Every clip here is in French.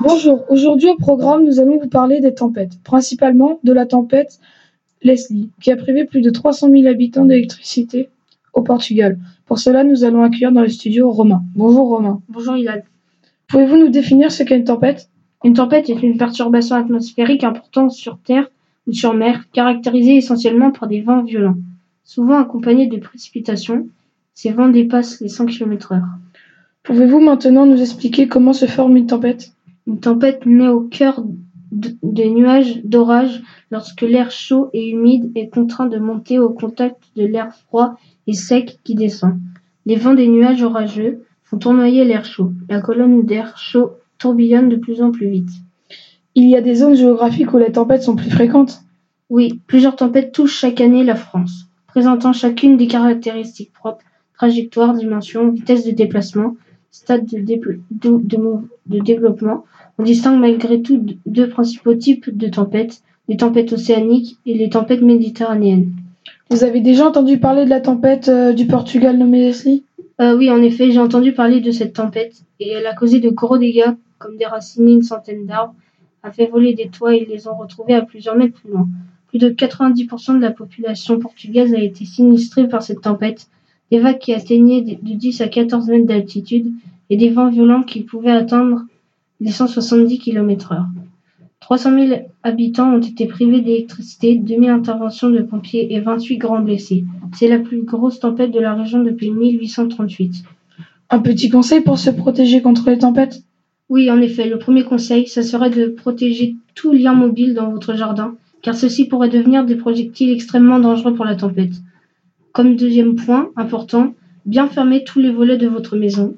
Bonjour, aujourd'hui au programme, nous allons vous parler des tempêtes, principalement de la tempête Leslie, qui a privé plus de 300 000 habitants d'électricité au Portugal. Pour cela, nous allons accueillir dans le studio Romain. Bonjour Romain. Bonjour Ilan. Pouvez-vous nous définir ce qu'est une tempête? Une tempête est une perturbation atmosphérique importante sur Terre ou sur mer, caractérisée essentiellement par des vents violents, souvent accompagnés de précipitations. Ces vents dépassent les 100 km/h. Pouvez-vous maintenant nous expliquer comment se forme une tempête? Une tempête naît au cœur des nuages d'orage lorsque l'air chaud et humide est contraint de monter au contact de l'air froid et sec qui descend. Les vents des nuages orageux font tournoyer l'air chaud. La colonne d'air chaud tourbillonne de plus en plus vite. Il y a des zones géographiques où les tempêtes sont plus fréquentes? Oui, plusieurs tempêtes touchent chaque année la France, présentant chacune des caractéristiques propres, trajectoire, dimension, vitesse de déplacement, stade de, de développement. On distingue malgré tout deux principaux types de tempêtes, les tempêtes océaniques et les tempêtes méditerranéennes. Vous avez déjà entendu parler de la tempête euh, du Portugal nommée Leslie? Euh, Oui, en effet, j'ai entendu parler de cette tempête et elle a causé de gros dégâts, comme déraciné une centaine d'arbres, a fait voler des toits et les ont retrouvés à plusieurs mètres plus loin. Plus de 90% de la population portugaise a été sinistrée par cette tempête, des vagues qui atteignaient de 10 à 14 mètres d'altitude et des vents violents qui pouvaient atteindre les 170 km/h. 300 000 habitants ont été privés d'électricité, 2000 interventions de pompiers et 28 grands blessés. C'est la plus grosse tempête de la région depuis 1838. Un petit conseil pour se protéger contre les tempêtes? Oui, en effet, le premier conseil, ça serait de protéger tout lien mobile dans votre jardin, car ceux-ci pourraient devenir des projectiles extrêmement dangereux pour la tempête. Comme deuxième point important, bien fermer tous les volets de votre maison.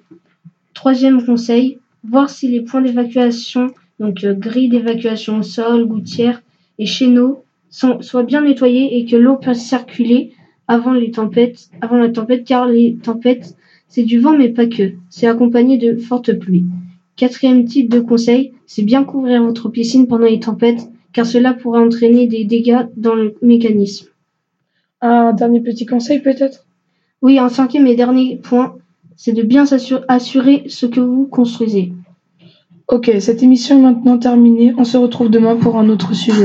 Troisième conseil, voir si les points d'évacuation donc euh, grilles d'évacuation au sol, gouttières et chéneaux sont, soient bien nettoyés et que l'eau puisse circuler avant les tempêtes, avant la tempête, car les tempêtes, c'est du vent mais pas que. C'est accompagné de fortes pluies. Quatrième type de conseil, c'est bien couvrir votre piscine pendant les tempêtes, car cela pourrait entraîner des dégâts dans le mécanisme. Un dernier petit conseil peut-être? Oui, un cinquième et dernier point, c'est de bien assurer ce que vous construisez. Ok, cette émission est maintenant terminée. On se retrouve demain pour un autre sujet.